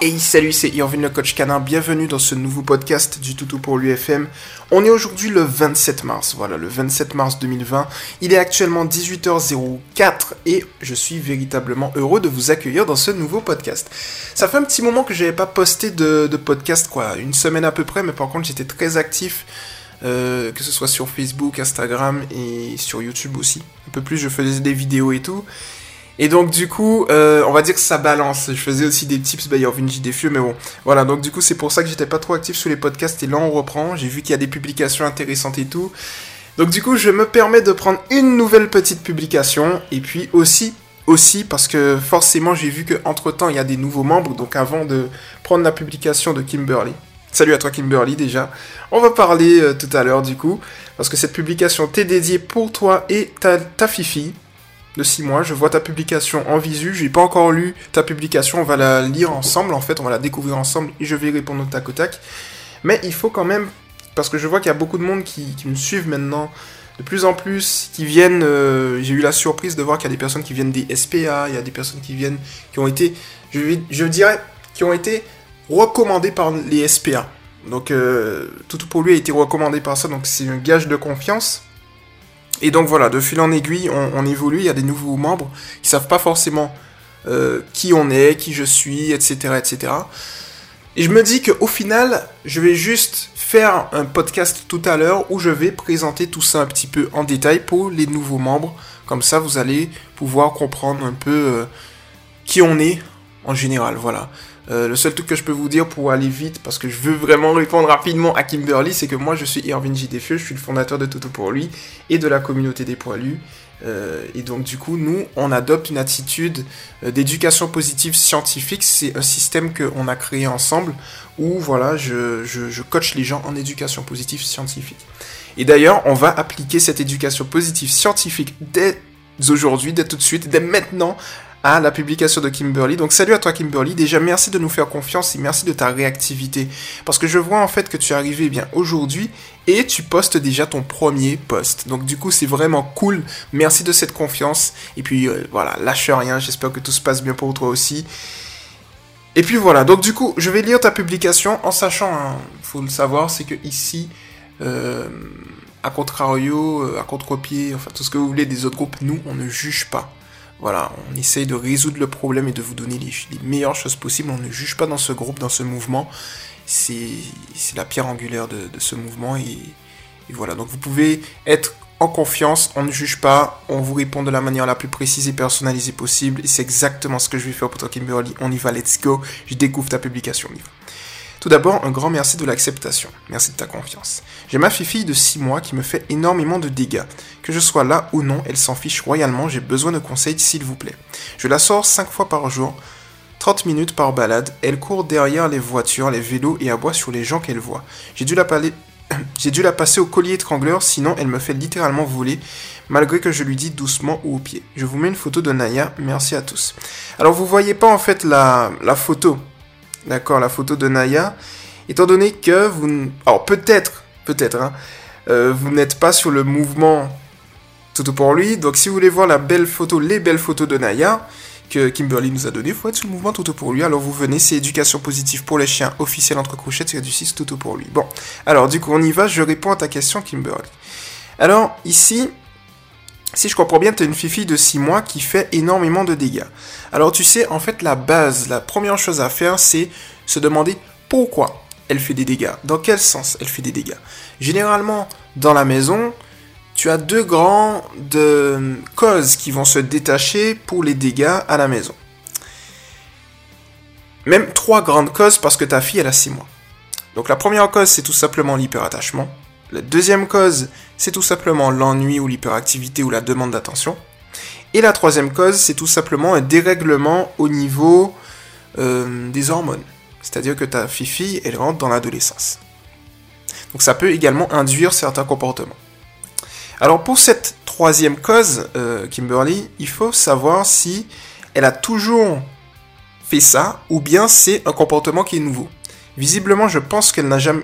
Hey salut, c'est Irvine le coach canin, bienvenue dans ce nouveau podcast du Toutou pour l'UFM. On est aujourd'hui le 27 mars, voilà, le 27 mars 2020. Il est actuellement 18h04 et je suis véritablement heureux de vous accueillir dans ce nouveau podcast. Ça fait un petit moment que j'avais pas posté de, de podcast, quoi, une semaine à peu près, mais par contre j'étais très actif. Euh, que ce soit sur Facebook, Instagram et sur YouTube aussi. Un peu plus, je faisais des vidéos et tout. Et donc du coup, euh, on va dire que ça balance. Je faisais aussi des tips, bah il y avait une JDFU, mais bon. Voilà, donc du coup c'est pour ça que j'étais pas trop actif sur les podcasts et là on reprend. J'ai vu qu'il y a des publications intéressantes et tout. Donc du coup je me permets de prendre une nouvelle petite publication et puis aussi aussi parce que forcément j'ai vu que entre temps il y a des nouveaux membres donc avant de prendre la publication de Kimberly Salut à toi Kimberly déjà. On va parler euh, tout à l'heure du coup, parce que cette publication t'est dédiée pour toi et ta, ta fifi de 6 mois. Je vois ta publication en visu, j'ai pas encore lu ta publication, on va la lire ensemble en fait, on va la découvrir ensemble et je vais répondre au tac au tac. Mais il faut quand même, parce que je vois qu'il y a beaucoup de monde qui, me suivent maintenant, de plus en plus, qui viennent, euh, j'ai eu la surprise de voir qu'il y a des personnes qui viennent des SPA, il y a des personnes qui viennent, qui ont été, je, je dirais, qui ont été recommandé par les SPA. Donc euh, tout pour lui a été recommandé par ça, donc c'est un gage de confiance. Et donc voilà, de fil en aiguille, on, évolue, il y a des nouveaux membres qui savent pas forcément euh, qui on est, qui je suis, etc. etc. Et je me dis qu'au final, je vais juste faire un podcast tout à l'heure où je vais présenter tout ça un petit peu en détail pour les nouveaux membres. Comme ça, vous allez pouvoir comprendre un peu euh, qui on est en général. Voilà. Euh, le seul truc que je peux vous dire pour aller vite, parce que je veux vraiment répondre rapidement à Kimberly, c'est que moi je suis Irvin J. Je suis le fondateur de Toto pour lui et de la communauté des poilus. Euh, et donc du coup, nous, on adopte une attitude euh, d'éducation positive scientifique. C'est un système qu'on a créé ensemble où voilà, je, je, je coach les gens en éducation positive scientifique. Et d'ailleurs, on va appliquer cette éducation positive scientifique dès aujourd'hui, dès tout de suite, dès maintenant, à la publication de Kimberly. Donc salut à toi Kimberly, déjà merci de nous faire confiance et merci de ta réactivité. Parce que je vois en fait que tu es arrivé eh bien aujourd'hui et tu postes déjà ton premier post. Donc du coup c'est vraiment cool, merci de cette confiance. Et puis euh, voilà, lâche rien, j'espère que tout se passe bien pour toi aussi. Et puis voilà, donc du coup je vais lire ta publication en sachant, il hein, faut le savoir, c'est que ici... Euh, à contrario, euh, à contre-pied, enfin tout ce que vous voulez des autres groupes, nous on ne juge pas. Voilà, on essaye de résoudre le problème et de vous donner les, meilleures choses possibles. On ne juge pas dans ce groupe, dans ce mouvement. C'est la pierre angulaire de, de ce mouvement. Et, voilà, donc vous pouvez être en confiance, on ne juge pas, on vous répond de la manière la plus précise et personnalisée possible. Et c'est exactement ce que je vais faire pour toi, Kimberly. On y va, let's go. Je découvre ta publication. On. Tout d'abord, un grand merci de l'acceptation. Merci de ta confiance. J'ai ma fille de 6 mois qui me fait énormément de dégâts. Que je sois là ou non, elle s'en fiche royalement, j'ai besoin de conseils s'il vous plaît. Je la sors 5 fois par jour, 30 minutes par balade, elle court derrière les voitures, les vélos et aboie sur les gens qu'elle voit. J'ai dû la passer au collier étrangleur, sinon elle me fait littéralement voler, malgré que je lui dis doucement ou au pied. Je vous mets une photo de Naya, merci à tous. Alors vous voyez pas en fait la photo, d'accord, la photo de Naya, étant donné que vous... Alors peut-être, peut-être, hein, euh, vous n'êtes pas sur le mouvement Toto pour lui, donc si vous voulez voir la belle photo, les belles photos de Naya, que Kimberly nous a donné, faut être sur le mouvement Toto pour lui, alors vous venez, c'est éducation positive pour les chiens, officiel entre crochets, c'est du 6 Toto pour lui. Bon, alors du coup on y va, je réponds à ta question Kimberly. Alors ici, si je comprends bien, tu as une fifi de 6 mois qui fait énormément de dégâts. Alors tu sais, en fait, la base, la première chose à faire, c'est se demander pourquoi elle fait des dégâts. Dans quel sens elle fait des dégâts Généralement, dans la maison, tu as deux grandes causes qui vont se détacher pour les dégâts à la maison. Même trois grandes causes parce que ta fille, elle a 6 mois. Donc la première cause, c'est tout simplement l'hyperattachement. La deuxième cause, c'est tout simplement l'ennui ou l'hyperactivité ou la demande d'attention. Et la troisième cause, c'est tout simplement un dérèglement au niveau euh, des hormones. C'est-à-dire que ta fifi, elle rentre dans l'adolescence. Donc ça peut également induire certains comportements. Alors pour cette troisième cause, euh, Kimberly, il faut savoir si elle a toujours fait ça ou bien c'est un comportement qui est nouveau. Visiblement, je pense qu'elle n'a jamais,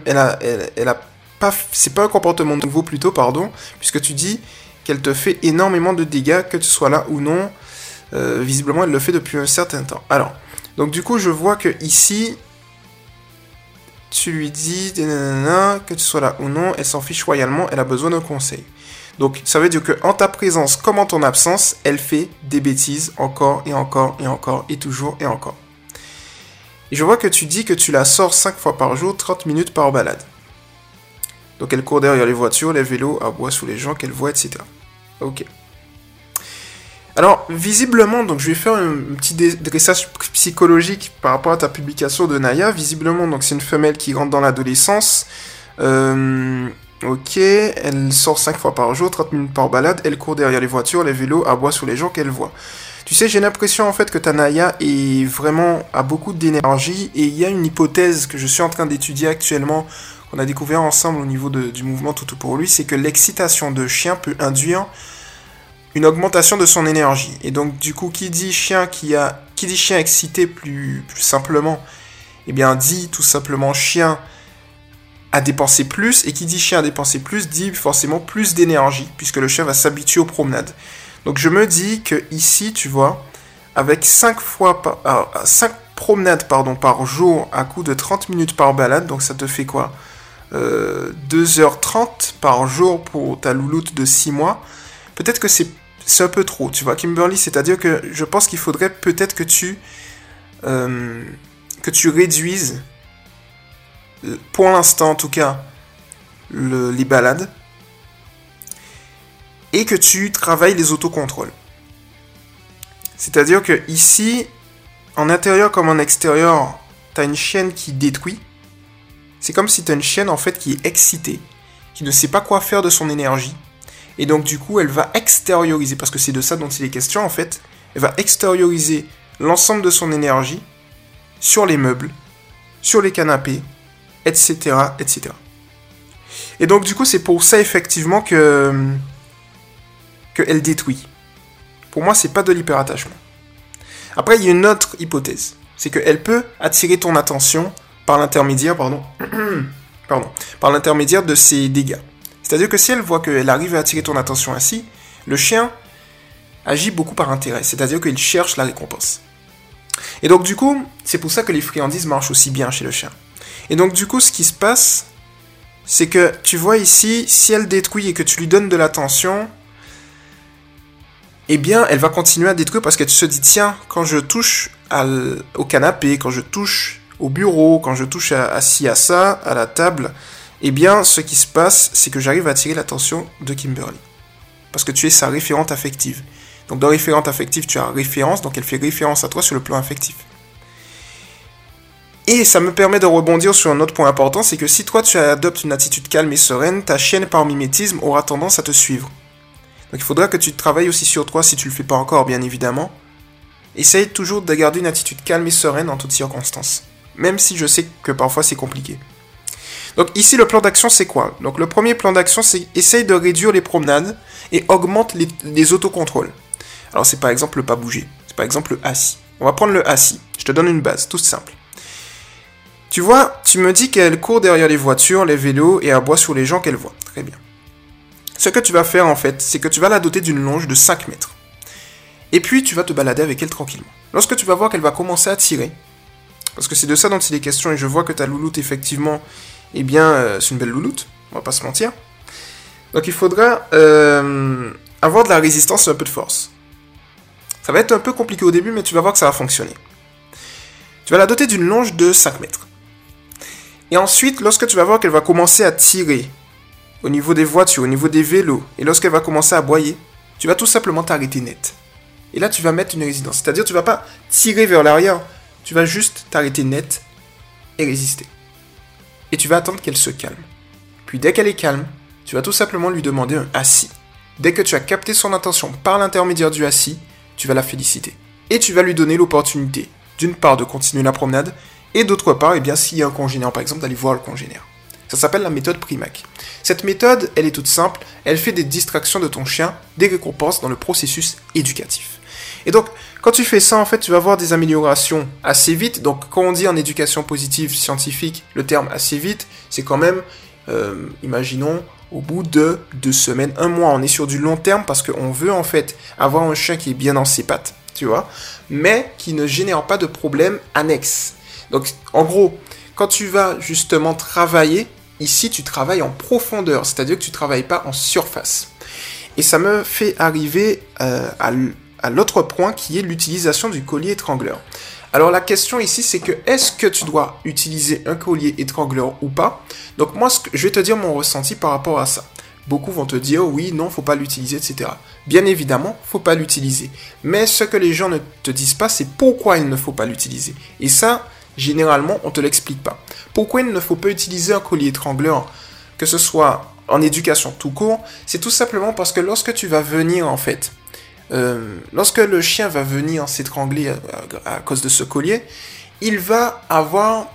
c'est pas un comportement nouveau plutôt, pardon, puisque tu dis qu'elle te fait énormément de dégâts, que tu sois là ou non. Euh, visiblement, elle le fait depuis un certain temps. Alors, donc du coup, je vois que ici, tu lui dis que tu sois là ou non, elle s'en fiche royalement, elle a besoin d'un conseil. Donc ça veut dire que en ta présence comme en ton absence, elle fait des bêtises encore et encore et encore et toujours et encore. Je vois que tu dis que tu la sors 5 fois par jour, 30 minutes par balade. Donc elle court derrière les voitures, les vélos, aboie sous les gens qu'elle voit, etc. Ok. Alors, visiblement, donc je vais faire un petit dressage psychologique par rapport à ta publication de Naya. Visiblement, donc c'est une femelle qui rentre dans l'adolescence. Euh, ok, elle sort 5 fois par jour, 30 minutes par balade, elle court derrière les voitures, les vélos, aboie sous les gens qu'elle voit. Tu sais, j'ai l'impression en fait que ta Naya est vraiment a beaucoup d'énergie et il y a une hypothèse que je suis en train d'étudier actuellement qu'on a découvert ensemble au niveau du mouvement Toutou pour lui, c'est que l'excitation de chien peut induire une augmentation de son énergie. Et donc du coup, qui dit chien qui a qui dit chien excité plus, plus simplement, eh bien dit tout simplement chien à dépenser plus et qui dit chien à dépenser plus dit forcément plus d'énergie puisque le chien va s'habituer aux promenades. Donc je me dis que ici, tu vois, avec 5 fois par, 5 euh, promenades pardon, par jour à coup de 30 minutes par balade, donc ça te fait quoi? 2h30 euh, par jour pour ta louloute de 6 mois. Peut-être que c'est un peu trop, tu vois, Kimberly. C'est-à-dire que je pense qu'il faudrait peut-être que tu euh, que tu réduises, pour l'instant en tout cas, les balades et que tu travailles les autocontrôles. C'est-à-dire que ici, en intérieur comme en extérieur, tu as une chienne qui détruit. C'est comme si tu as une chienne en fait qui est excitée, qui ne sait pas quoi faire de son énergie. Et donc du coup, elle va extérioriser, parce que c'est de ça dont il est question en fait, elle va extérioriser l'ensemble de son énergie sur les meubles, sur les canapés, etc. etc. Et donc du coup, c'est pour ça effectivement que qu'elle détruit. Pour moi, c'est pas de l'hyperattachement. Après, il y a une autre hypothèse. C'est qu'elle peut attirer ton attention par l'intermédiaire, pardon, pardon, par l'intermédiaire de ses dégâts. C'est-à-dire que si elle voit qu'elle arrive à attirer ton attention ainsi, le chien agit beaucoup par intérêt, c'est-à-dire qu'il cherche la récompense. Et donc du coup, c'est pour ça que les friandises marchent aussi bien chez le chien. Et donc du coup, ce qui se passe, c'est que tu vois ici, si elle détruit et que tu lui donnes de l'attention, eh bien, elle va continuer à détruire parce qu'elle se dit, tiens, quand je touche au canapé, quand je touche au bureau, quand je touche à, ci, à ça, à la table, eh bien, ce qui se passe, c'est que j'arrive à attirer l'attention de Kimberly. Parce que tu es sa référente affective. Donc, dans référente affective, tu as référence, donc elle fait référence à toi sur le plan affectif. Et ça me permet de rebondir sur un autre point important, c'est que si toi tu adoptes une attitude calme et sereine, ta chienne par mimétisme aura tendance à te suivre. Donc il faudra que tu travailles aussi sur toi si tu le fais pas encore, bien évidemment. Essaye toujours de garder une attitude calme et sereine en toutes circonstances. Même si je sais que parfois c'est compliqué. Donc ici le plan d'action c'est quoi? Donc le premier plan d'action c'est essaye de réduire les promenades et augmente les, autocontrôles. Alors c'est par exemple le pas bouger. C'est par exemple le assis. On va prendre le assis. Je te donne une base, tout simple. Tu vois, tu me dis qu'elle court derrière les voitures, les vélos et aboie sur les gens qu'elle voit. Très bien. Ce que tu vas faire en fait, c'est que tu vas la doter d'une longe de 5 mètres. Et puis tu vas te balader avec elle tranquillement. Lorsque tu vas voir qu'elle va commencer à tirer, parce que c'est de ça dont il est question et je vois que ta louloute effectivement, eh bien, euh, c'est une belle louloute, on va pas se mentir. Donc il faudra euh, avoir de la résistance et un peu de force. Ça va être un peu compliqué au début, mais tu vas voir que ça va fonctionner. Tu vas la doter d'une longe de 5 mètres. Et ensuite, lorsque tu vas voir qu'elle va commencer à tirer au niveau des voitures, au niveau des vélos, et lorsqu'elle va commencer à boyer, tu vas tout simplement t'arrêter net. Et là, tu vas mettre une résidence. C'est-à-dire, tu vas pas tirer vers l'arrière, tu vas juste t'arrêter net et résister. Et tu vas attendre qu'elle se calme. Puis dès qu'elle est calme, tu vas tout simplement lui demander un assis. Dès que tu as capté son attention par l'intermédiaire du assis, tu vas la féliciter. Et tu vas lui donner l'opportunité, d'une part, de continuer la promenade, et d'autre part, eh bien, s'il y a un congénère, par exemple, d'aller voir le congénère. Ça s'appelle la méthode Primac. Cette méthode, elle est toute simple, elle fait des distractions de ton chien, des récompenses dans le processus éducatif. Et donc, quand tu fais ça, en fait, tu vas voir des améliorations assez vite. Donc, quand on dit en éducation positive scientifique, le terme assez vite, c'est quand même euh, imaginons, au bout de deux semaines, un mois. On est sur du long terme parce qu'on veut en fait avoir un chien qui est bien dans ses pattes, tu vois, mais qui ne génère pas de problème annexe. Donc, en gros, quand tu vas justement travailler, ici, tu travailles en profondeur, c'est-à-dire que tu travailles pas en surface. Et ça me fait arriver euh, à l'autre point qui est l'utilisation du collier étrangleur. Alors la question ici, c'est que est-ce que tu dois utiliser un collier étrangleur ou pas? Donc moi, je vais te dire mon ressenti par rapport à ça. Beaucoup vont te dire oui, non, faut pas l'utiliser, etc. Bien évidemment, faut pas l'utiliser. Mais ce que les gens ne te disent pas, c'est pourquoi il ne faut pas l'utiliser. Et ça, généralement, on te l'explique pas. Pourquoi il ne faut pas utiliser un collier étrangleur, que ce soit en éducation tout court, c'est tout simplement parce que lorsque tu vas venir en fait euh, lorsque le chien va venir s'étrangler à, cause de ce collier, il va avoir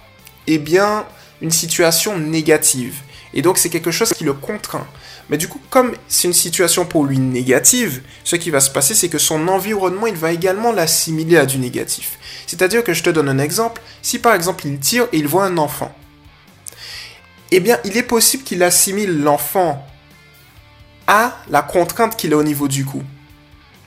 eh bien, une situation négative. Et donc c'est quelque chose qui le contraint. Mais du coup, comme c'est une situation pour lui négative, ce qui va se passer, c'est que son environnement, il va également l'assimiler à du négatif. C'est-à-dire que je te donne un exemple. Si par exemple il tire et il voit un enfant, eh bien il est possible qu'il assimile l'enfant à la contrainte qu'il a au niveau du cou.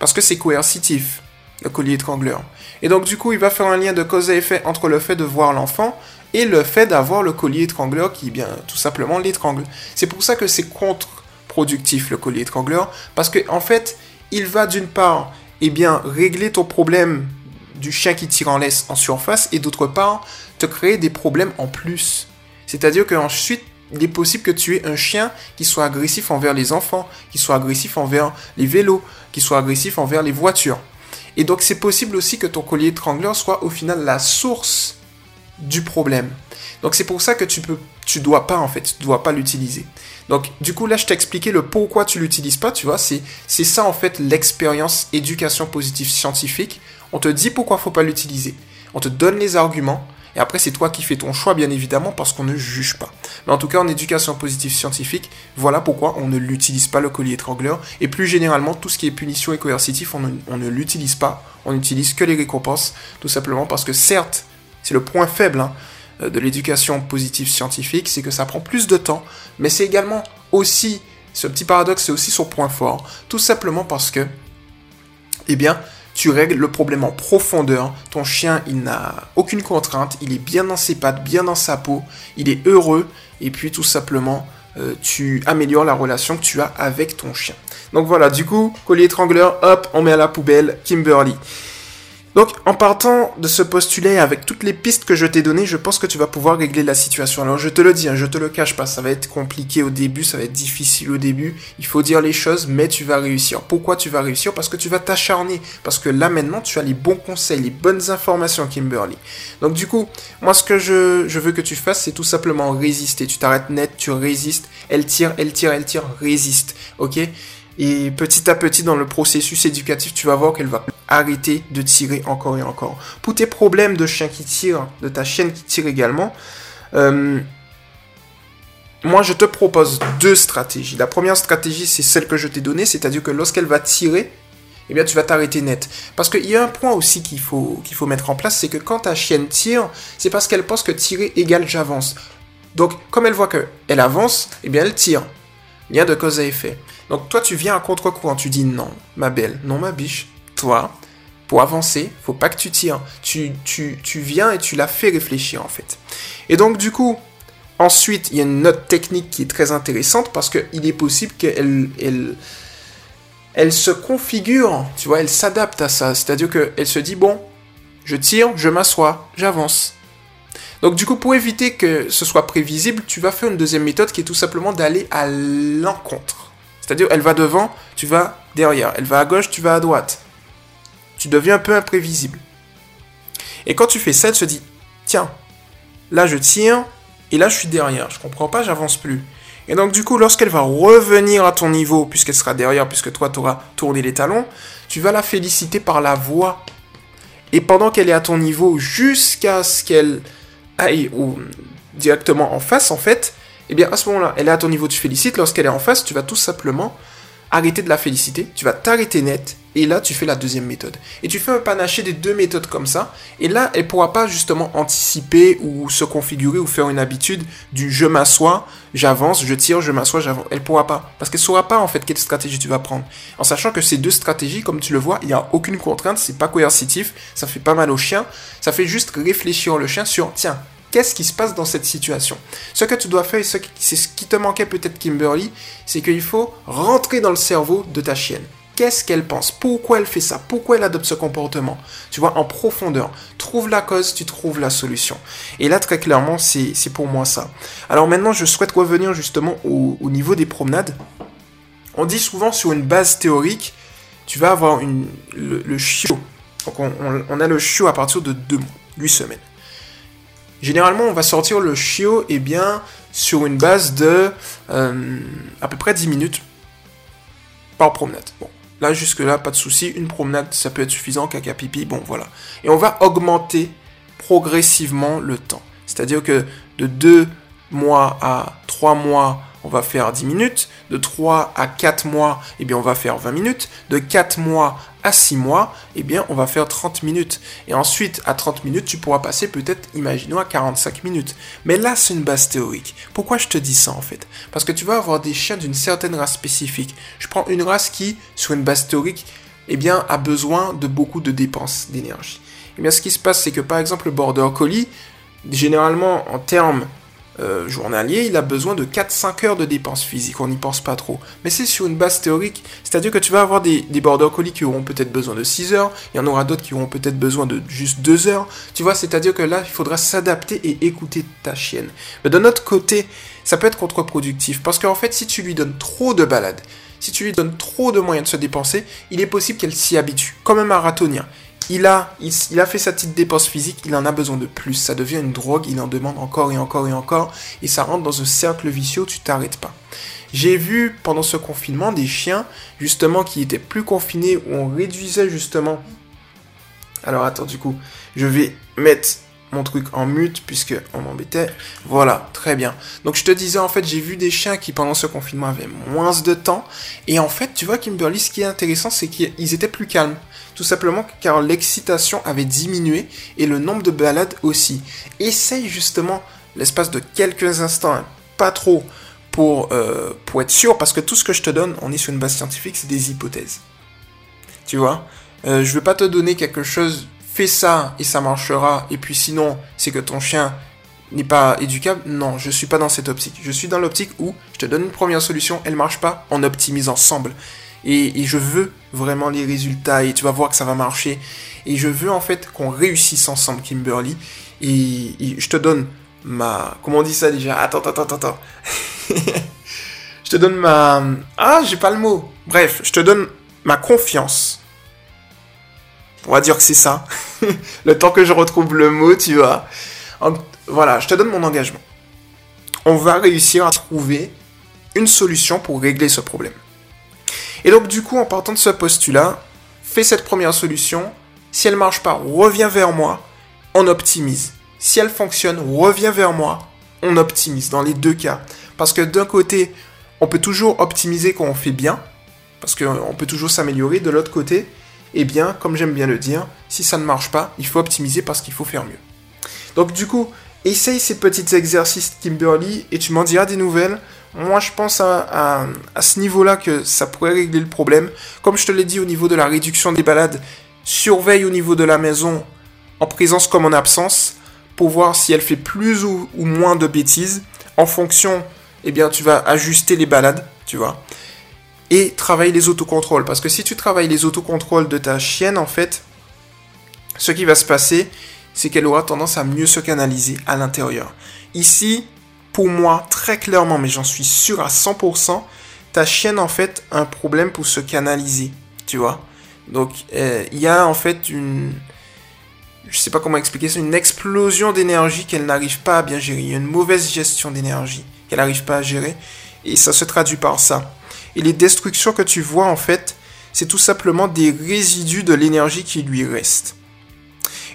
Parce que c'est coercitif, le collier étrangleur. Et donc du coup, il va faire un lien de cause à effet entre le fait de voir l'enfant et le fait d'avoir le collier étrangleur qui, bien, tout simplement l'étrangle. C'est pour ça que c'est contre-productif le collier étrangleur, parce que en fait, il va d'une part, eh bien, régler ton problème du chien qui tire en laisse en surface, et d'autre part, te créer des problèmes en plus. C'est-à-dire qu'ensuite, il est possible que tu aies un chien qui soit agressif envers les enfants, qui soit agressif envers les vélos, qui soit agressif envers les voitures. Et donc c'est possible aussi que ton collier étrangleur soit au final la source du problème. Donc c'est pour ça que tu peux, tu dois pas en fait, tu dois pas l'utiliser. Donc du coup là je t'ai expliqué le pourquoi tu l'utilises pas, tu vois, c'est c'est ça en fait l'expérience éducation positive scientifique. On te dit pourquoi faut pas l'utiliser. On te donne les arguments et après, c'est toi qui fais ton choix, bien évidemment, parce qu'on ne juge pas. Mais en tout cas, en éducation positive scientifique, voilà pourquoi on ne l'utilise pas, le collier étrangleur. Et plus généralement, tout ce qui est punition et coercitif, on ne, l'utilise pas. On n'utilise que les récompenses, tout simplement parce que certes, c'est le point faible hein, de l'éducation positive scientifique, c'est que ça prend plus de temps, mais c'est également aussi, ce petit paradoxe, c'est aussi son point fort. Tout simplement parce que, eh bien, tu règles le problème en profondeur. Ton chien, il n'a aucune contrainte, il est bien dans ses pattes, bien dans sa peau, il est heureux, et puis tout simplement, euh, tu améliores la relation que tu as avec ton chien. Donc voilà, du coup, collier étrangleur, hop, on met à la poubelle Kimberly. Donc, en partant de ce postulat avec toutes les pistes que je t'ai données, je pense que tu vas pouvoir régler la situation. Alors, je te le dis, hein, je te le cache pas, ça va être compliqué au début, ça va être difficile au début. Il faut dire les choses, mais tu vas réussir. Pourquoi tu vas réussir? Parce que tu vas t'acharner. Parce que là, maintenant, tu as les bons conseils, les bonnes informations, Kimberly. Donc, du coup, moi, ce que je, je veux que tu fasses, c'est tout simplement résister. Tu t'arrêtes net, tu résistes. Elle tire, elle tire, elle tire, résiste. Ok? Et petit à petit, dans le processus éducatif, tu vas voir qu'elle va arrêter de tirer encore et encore. Pour tes problèmes de chien qui tire, de ta chienne qui tire également, euh, moi je te propose deux stratégies. La première stratégie, c'est celle que je t'ai donnée, c'est-à-dire que lorsqu'elle va tirer, eh bien tu vas t'arrêter net. Parce qu'il y a un point aussi qu'il faut, mettre en place, c'est que quand ta chienne tire, c'est parce qu'elle pense que tirer égale j'avance. Donc comme elle voit qu'elle avance, eh bien elle tire. Lien de cause à effet. Donc toi, tu viens à contre-courant, tu dis non, ma belle, non, ma biche. Toi, pour avancer, faut pas que tu tires. Tu, tu, viens et tu la fais réfléchir en fait. Et donc du coup, ensuite, il y a une autre technique qui est très intéressante parce qu'il est possible qu'elle elle, elle se configure, tu vois, elle s'adapte à ça. C'est-à-dire qu'elle se dit, bon, je tire, je m'assois, j'avance. Donc du coup, pour éviter que ce soit prévisible, tu vas faire une deuxième méthode qui est tout simplement d'aller à l'encontre. C'est-à-dire, elle va devant, tu vas derrière. Elle va à gauche, tu vas à droite. Tu deviens un peu imprévisible. Et quand tu fais ça, elle se dit, tiens, là je tire, et là je suis derrière. Je comprends pas, j'avance plus. Et donc du coup, lorsqu'elle va revenir à ton niveau, puisqu'elle sera derrière, puisque toi tu auras tourné les talons, tu vas la féliciter par la voix. Et pendant qu'elle est à ton niveau, jusqu'à ce qu'elle ou directement en face, en fait, eh bien à ce moment-là, elle est à ton niveau, tu félicites. Lorsqu'elle est en face, tu vas tout simplement arrêter de la féliciter, tu vas t'arrêter net, et là tu fais la deuxième méthode. Et tu fais un panaché des deux méthodes comme ça, et là elle pourra pas justement anticiper ou se configurer ou faire une habitude du je m'assois, j'avance, je tire, je m'assois, j'avance. Elle pourra pas, parce qu'elle saura pas en fait quelle stratégie tu vas prendre. En sachant que ces deux stratégies, comme tu le vois, il n'y a aucune contrainte, c'est pas coercitif, ça fait pas mal au chien, ça fait juste réfléchir le chien sur tiens, Qu'est-ce qui se passe dans cette situation Ce que tu dois faire, c'est ce qui te manquait peut-être Kimberly, c'est qu'il faut rentrer dans le cerveau de ta chienne. Qu'est-ce qu'elle pense? Pourquoi elle fait ça? Pourquoi elle adopte ce comportement? Tu vois, en profondeur. Trouve la cause, tu trouves la solution. Et là, très clairement, c'est pour moi ça. Alors maintenant, je souhaite revenir justement au, niveau des promenades. On dit souvent sur une base théorique, tu vas avoir une, le, chiot. Donc on, on, a le chiot à partir de deux mois, 8 semaines. Généralement, on va sortir le chiot eh bien, sur une base de euh, à peu près 10 minutes par promenade. Bon, là, jusque-là, pas de souci. Une promenade, ça peut être suffisant, caca pipi, bon, voilà. Et on va augmenter progressivement le temps. C'est-à-dire que de 2 mois à 3 mois, on va faire 10 minutes. De 3 à 4 mois, eh bien, on va faire 20 minutes. De 4 mois à 6 mois, eh bien, on va faire 30 minutes. Et ensuite, à 30 minutes, tu pourras passer peut-être, imaginons, à 45 minutes. Mais là, c'est une base théorique. Pourquoi je te dis ça, en fait? Parce que tu vas avoir des chiens d'une certaine race spécifique. Je prends une race qui, sur une base théorique, eh bien, a besoin de beaucoup de dépenses d'énergie. Eh bien, ce qui se passe, c'est que, par exemple, le Border Collie, généralement, en termes euh, journalier, il a besoin de 4-5 heures de dépenses physiques, on n'y pense pas trop. Mais c'est sur une base théorique, c'est-à-dire que tu vas avoir des, des border collies qui auront peut-être besoin de 6 heures, il y en aura d'autres qui auront peut-être besoin de juste 2 heures, tu vois, c'est-à-dire que là, il faudra s'adapter et écouter ta chienne. Mais de notre côté, ça peut être contre-productif, parce qu'en fait, si tu lui donnes trop de balades, si tu lui donnes trop de moyens de se dépenser, il est possible qu'elle s'y habitue, comme un marathonien il a, fait sa petite dépense physique, il en a besoin de plus. Ça devient une drogue, il en demande encore et encore et encore. Et ça rentre dans un cercle vicieux, tu t'arrêtes pas. J'ai vu pendant ce confinement des chiens, justement, qui étaient plus confinés, où on réduisait justement. Alors attends, du coup, je vais mettre mon truc en mute puisque on m'embêtait. Voilà, très bien. Donc je te disais en fait, j'ai vu des chiens qui pendant ce confinement avaient moins de temps et en fait, tu vois Kimberly, ce qui est intéressant, c'est qu'ils étaient plus calmes. Tout simplement car l'excitation avait diminué et le nombre de balades aussi. Essaye justement l'espace de quelques instants, hein, pas trop, pour, euh, pour être sûr, parce que tout ce que je te donne, on est sur une base scientifique, c'est des hypothèses. Tu vois? Euh, Je veux pas te donner quelque chose, fais ça et ça marchera, et puis sinon, c'est que ton chien n'est pas éducable. Non, je suis pas dans cette optique. Je suis dans l'optique où je te donne une première solution, elle marche pas, on optimise ensemble. Et, je veux vraiment les résultats et tu vas voir que ça va marcher. Et je veux en fait qu'on réussisse ensemble, Kimberly. Et, je te donne ma... Comment on dit ça déjà? Attends, attends, attends, attends. je te donne ma... Ah, j'ai pas le mot. Bref, je te donne ma confiance. On va dire que c'est ça. le temps que je retrouve le mot, tu vois. Voilà, je te donne mon engagement. On va réussir à trouver une solution pour régler ce problème. Et donc du coup, en partant de ce postulat, fais cette première solution. Si elle marche pas, reviens vers moi, on optimise. Si elle fonctionne, reviens vers moi, on optimise dans les deux cas. Parce que d'un côté, on peut toujours optimiser quand on fait bien, parce qu'on peut toujours s'améliorer. De l'autre côté, eh bien, comme j'aime bien le dire, si ça ne marche pas, il faut optimiser parce qu'il faut faire mieux. Donc du coup, essaye ces petits exercices Kimberly et tu m'en diras des nouvelles. Moi, je pense à, ce niveau-là que ça pourrait régler le problème. Comme je te l'ai dit au niveau de la réduction des balades, surveille au niveau de la maison, en présence comme en absence, pour voir si elle fait plus ou, moins de bêtises. En fonction, eh bien, tu vas ajuster les balades, tu vois. Et travaille les autocontrôles. Parce que si tu travailles les autocontrôles de ta chienne, en fait, ce qui va se passer, c'est qu'elle aura tendance à mieux se canaliser à l'intérieur. Ici, pour moi, très clairement, mais j'en suis sûr à 100%, ta chienne, en fait, a un problème pour se canaliser, tu vois. Donc, euh, il y a, en fait, une... Je sais pas comment expliquer ça, une explosion d'énergie qu'elle n'arrive pas à bien gérer. Il y a une mauvaise gestion d'énergie qu'elle n'arrive pas à gérer. Et ça se traduit par ça. Et les destructions que tu vois, en fait, c'est tout simplement des résidus de l'énergie qui lui reste.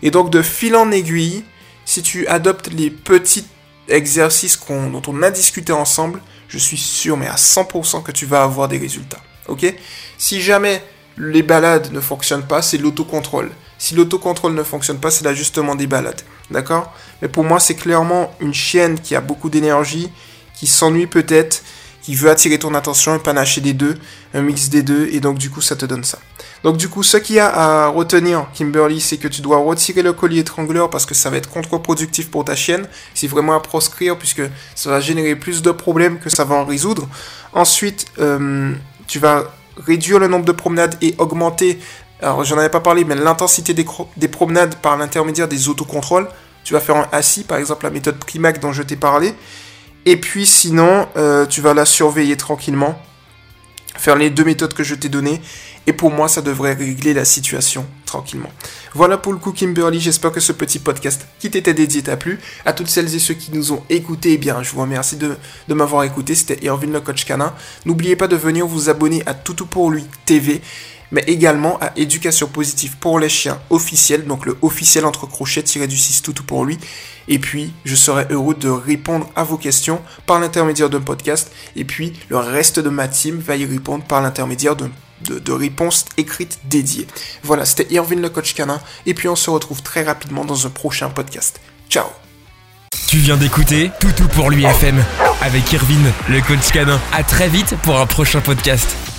Et donc, de fil en aiguille, si tu adoptes les petites exercice dont on a discuté ensemble, je suis sûr, mais à 100% que tu vas avoir des résultats. Ok? Si jamais les balades ne fonctionnent pas, c'est l'autocontrôle. Si l'autocontrôle ne fonctionne pas, c'est l'ajustement des balades. D'accord? Mais pour moi, c'est clairement une chienne qui a beaucoup d'énergie, qui s'ennuie peut-être, qui veut attirer ton attention, un panaché des deux, un mix des deux, et donc du coup, ça te donne ça. Donc du coup, ce qu'il y a à retenir, Kimberly, c'est que tu dois retirer le collier étrangleur parce que ça va être contre-productif pour ta chienne. C'est vraiment à proscrire puisque ça va générer plus de problèmes que ça va en résoudre. Ensuite, euh, tu vas réduire le nombre de promenades et augmenter, alors j'en avais pas parlé, mais l'intensité des, des, promenades par l'intermédiaire des autocontrôles. Tu vas faire un assis, par exemple la méthode Primac dont je t'ai parlé. Et puis sinon, euh, tu vas la surveiller tranquillement. Faire les deux méthodes que je t'ai données. Et pour moi, ça devrait régler la situation tranquillement. Voilà pour le coup, Kimberly. J'espère que ce petit podcast qui t'était dédié t'a plu. À toutes celles et ceux qui nous ont écoutés, eh bien, je vous remercie de, de m'avoir écouté. C'était Irvin le coach canin. N'oubliez pas de venir vous abonner à Toutou pour lui TV mais également à Éducation positive pour les chiens officiel, donc le officiel entre crochets tiré du 6 toutou pour lui. Et puis, je serai heureux de répondre à vos questions par l'intermédiaire d'un podcast. Et puis, le reste de ma team va y répondre par l'intermédiaire d'un de, réponses écrites dédiées. Voilà, c'était Irvin le coach canin, et puis on se retrouve très rapidement dans un prochain podcast. Ciao Tu viens d'écouter Toutou pour lui FM avec Irvin le coach canin. À très vite pour un prochain podcast.